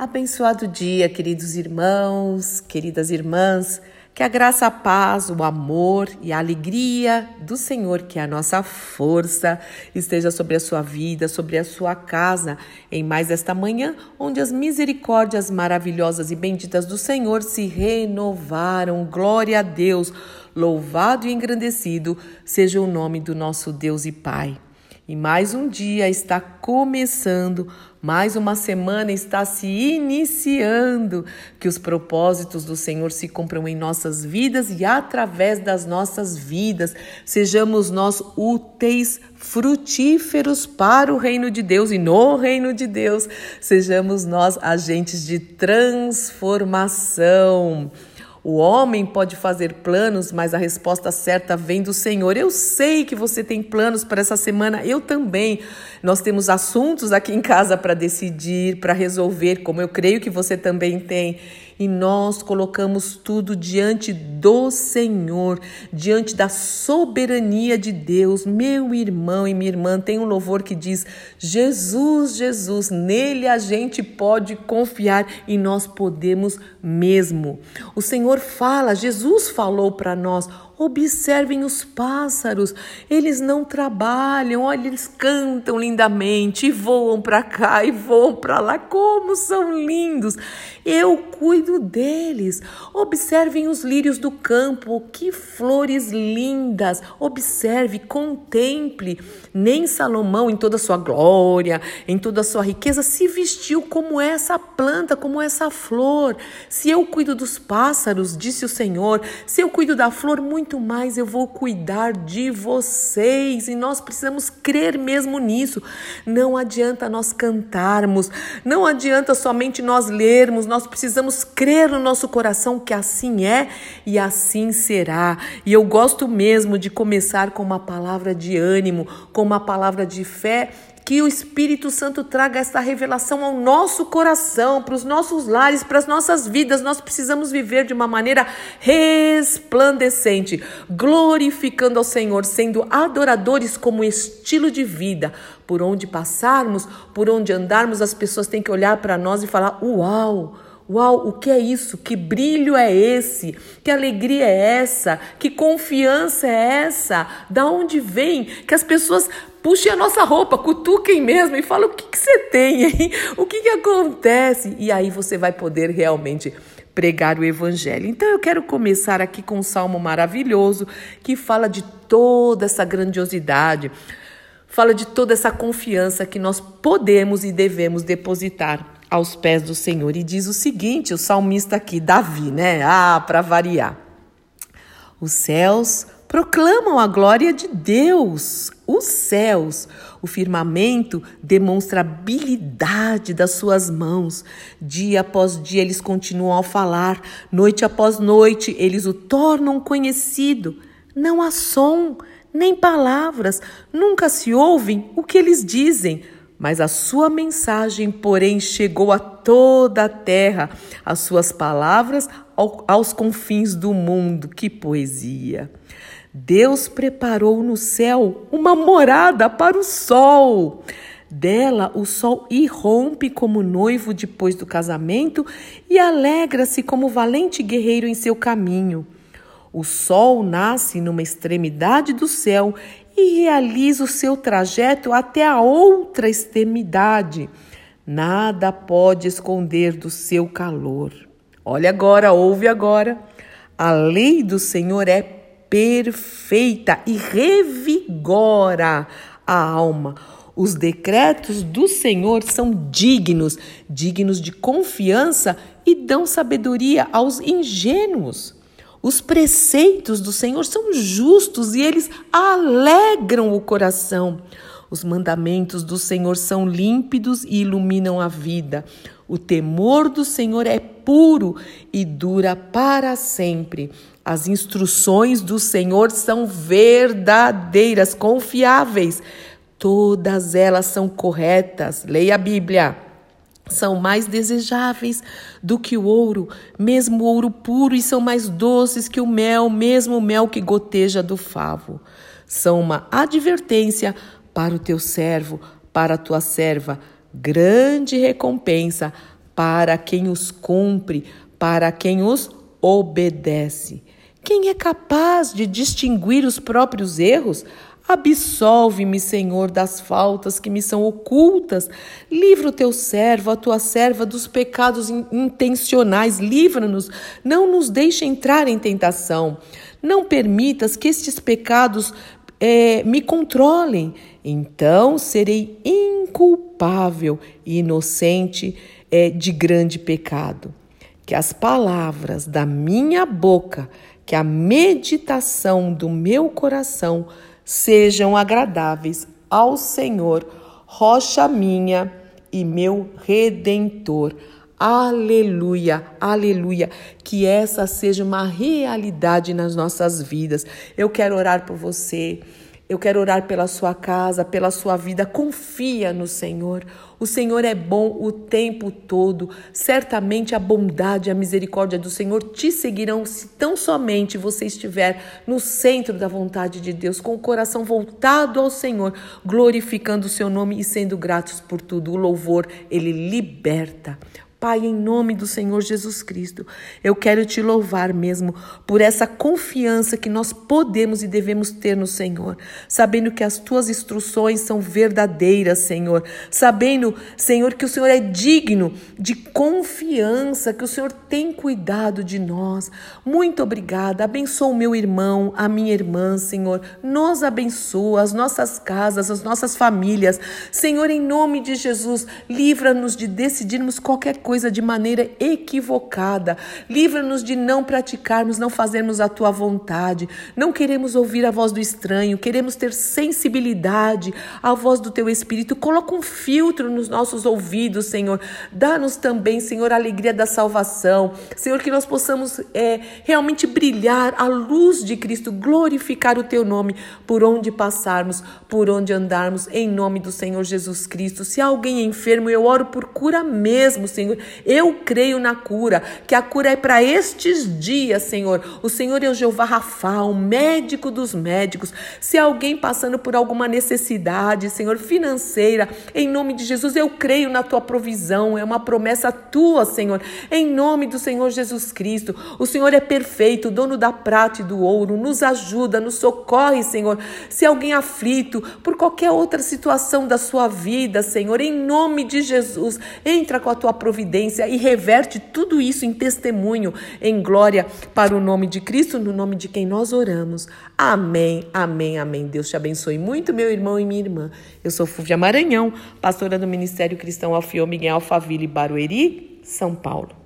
Abençoado dia, queridos irmãos, queridas irmãs. Que a graça, a paz, o amor e a alegria do Senhor, que é a nossa força, esteja sobre a sua vida, sobre a sua casa, em mais esta manhã, onde as misericórdias maravilhosas e benditas do Senhor se renovaram. Glória a Deus, louvado e engrandecido seja o nome do nosso Deus e Pai. E mais um dia está começando, mais uma semana está se iniciando. Que os propósitos do Senhor se cumpram em nossas vidas e através das nossas vidas. Sejamos nós úteis, frutíferos para o reino de Deus e no reino de Deus. Sejamos nós agentes de transformação. O homem pode fazer planos, mas a resposta certa vem do Senhor. Eu sei que você tem planos para essa semana, eu também. Nós temos assuntos aqui em casa para decidir, para resolver, como eu creio que você também tem e nós colocamos tudo diante do Senhor, diante da soberania de Deus. Meu irmão e minha irmã, tem um louvor que diz: Jesus, Jesus, nele a gente pode confiar e nós podemos mesmo. O Senhor fala, Jesus falou para nós: Observem os pássaros, eles não trabalham, olha, eles cantam lindamente e voam para cá e voam para lá, como são lindos. Eu cuido deles. Observem os lírios do campo, que flores lindas. Observe, contemple. Nem Salomão, em toda a sua glória, em toda a sua riqueza, se vestiu como essa planta, como essa flor. Se eu cuido dos pássaros, disse o Senhor, se eu cuido da flor, muito muito mais eu vou cuidar de vocês e nós precisamos crer mesmo nisso. Não adianta nós cantarmos, não adianta somente nós lermos, nós precisamos crer no nosso coração que assim é e assim será. E eu gosto mesmo de começar com uma palavra de ânimo, com uma palavra de fé que o Espírito Santo traga essa revelação ao nosso coração, para os nossos lares, para as nossas vidas. Nós precisamos viver de uma maneira resplandecente, glorificando ao Senhor, sendo adoradores como estilo de vida. Por onde passarmos, por onde andarmos, as pessoas têm que olhar para nós e falar: Uau! Uau, o que é isso? Que brilho é esse? Que alegria é essa? Que confiança é essa? Da onde vem? Que as pessoas puxem a nossa roupa, cutuquem mesmo e falem o que, que você tem, hein? O que, que acontece? E aí você vai poder realmente pregar o evangelho. Então eu quero começar aqui com um salmo maravilhoso que fala de toda essa grandiosidade, fala de toda essa confiança que nós podemos e devemos depositar aos pés do Senhor. E diz o seguinte: o salmista aqui, Davi, né? Ah, para variar. Os céus proclamam a glória de Deus. Os céus, o firmamento demonstra a habilidade das suas mãos. Dia após dia eles continuam a falar, noite após noite eles o tornam conhecido. Não há som, nem palavras, nunca se ouvem o que eles dizem mas a sua mensagem, porém, chegou a toda a terra, as suas palavras ao, aos confins do mundo. Que poesia! Deus preparou no céu uma morada para o sol. Dela, o sol irrompe como noivo depois do casamento e alegra-se como valente guerreiro em seu caminho. O sol nasce numa extremidade do céu e realiza o seu trajeto até a outra extremidade. Nada pode esconder do seu calor. Olha agora, ouve agora. A lei do Senhor é perfeita e revigora a alma. Os decretos do Senhor são dignos, dignos de confiança e dão sabedoria aos ingênuos. Os preceitos do Senhor são justos e eles alegram o coração. Os mandamentos do Senhor são límpidos e iluminam a vida. O temor do Senhor é puro e dura para sempre. As instruções do Senhor são verdadeiras, confiáveis. Todas elas são corretas. Leia a Bíblia são mais desejáveis do que o ouro, mesmo o ouro puro, e são mais doces que o mel, mesmo o mel que goteja do favo. São uma advertência para o teu servo, para a tua serva, grande recompensa para quem os cumpre, para quem os obedece. Quem é capaz de distinguir os próprios erros? Absolve-me, Senhor, das faltas que me são ocultas. Livra o teu servo, a tua serva, dos pecados intencionais. Livra-nos. Não nos deixe entrar em tentação. Não permitas que estes pecados é, me controlem. Então serei inculpável e inocente é, de grande pecado. Que as palavras da minha boca, que a meditação do meu coração, sejam agradáveis ao Senhor, rocha minha e meu redentor. Aleluia, aleluia. Que essa seja uma realidade nas nossas vidas. Eu quero orar por você. Eu quero orar pela sua casa, pela sua vida. Confia no Senhor. O Senhor é bom o tempo todo. Certamente a bondade e a misericórdia do Senhor te seguirão se tão somente você estiver no centro da vontade de Deus, com o coração voltado ao Senhor, glorificando o seu nome e sendo gratos por tudo. O louvor, ele liberta. Pai, em nome do Senhor Jesus Cristo, eu quero te louvar mesmo por essa confiança que nós podemos e devemos ter no Senhor, sabendo que as tuas instruções são verdadeiras, Senhor, sabendo, Senhor, que o Senhor é digno de confiança, que o Senhor tem cuidado de nós. Muito obrigada. Abençoa o meu irmão, a minha irmã, Senhor. Nos abençoa, as nossas casas, as nossas famílias. Senhor, em nome de Jesus, livra-nos de decidirmos qualquer coisa coisa de maneira equivocada. Livra-nos de não praticarmos, não fazermos a tua vontade. Não queremos ouvir a voz do estranho, queremos ter sensibilidade à voz do teu Espírito. Coloca um filtro nos nossos ouvidos, Senhor. Dá-nos também, Senhor, a alegria da salvação. Senhor, que nós possamos é, realmente brilhar a luz de Cristo, glorificar o teu nome por onde passarmos, por onde andarmos, em nome do Senhor Jesus Cristo. Se alguém enfermo, eu oro por cura mesmo, Senhor. Eu creio na cura, que a cura é para estes dias, Senhor. O Senhor é o Jeová Rafa, o médico dos médicos. Se alguém passando por alguma necessidade, Senhor, financeira, em nome de Jesus, eu creio na tua provisão. É uma promessa tua, Senhor. Em nome do Senhor Jesus Cristo. O Senhor é perfeito, dono da prata e do ouro. Nos ajuda, nos socorre, Senhor. Se alguém aflito por qualquer outra situação da sua vida, Senhor, em nome de Jesus, entra com a tua providência e reverte tudo isso em testemunho, em glória para o nome de Cristo, no nome de quem nós oramos. Amém, amém, amém. Deus te abençoe muito, meu irmão e minha irmã. Eu sou Fúvia Maranhão, pastora do Ministério Cristão Alfio Miguel Alfaville Barueri, São Paulo.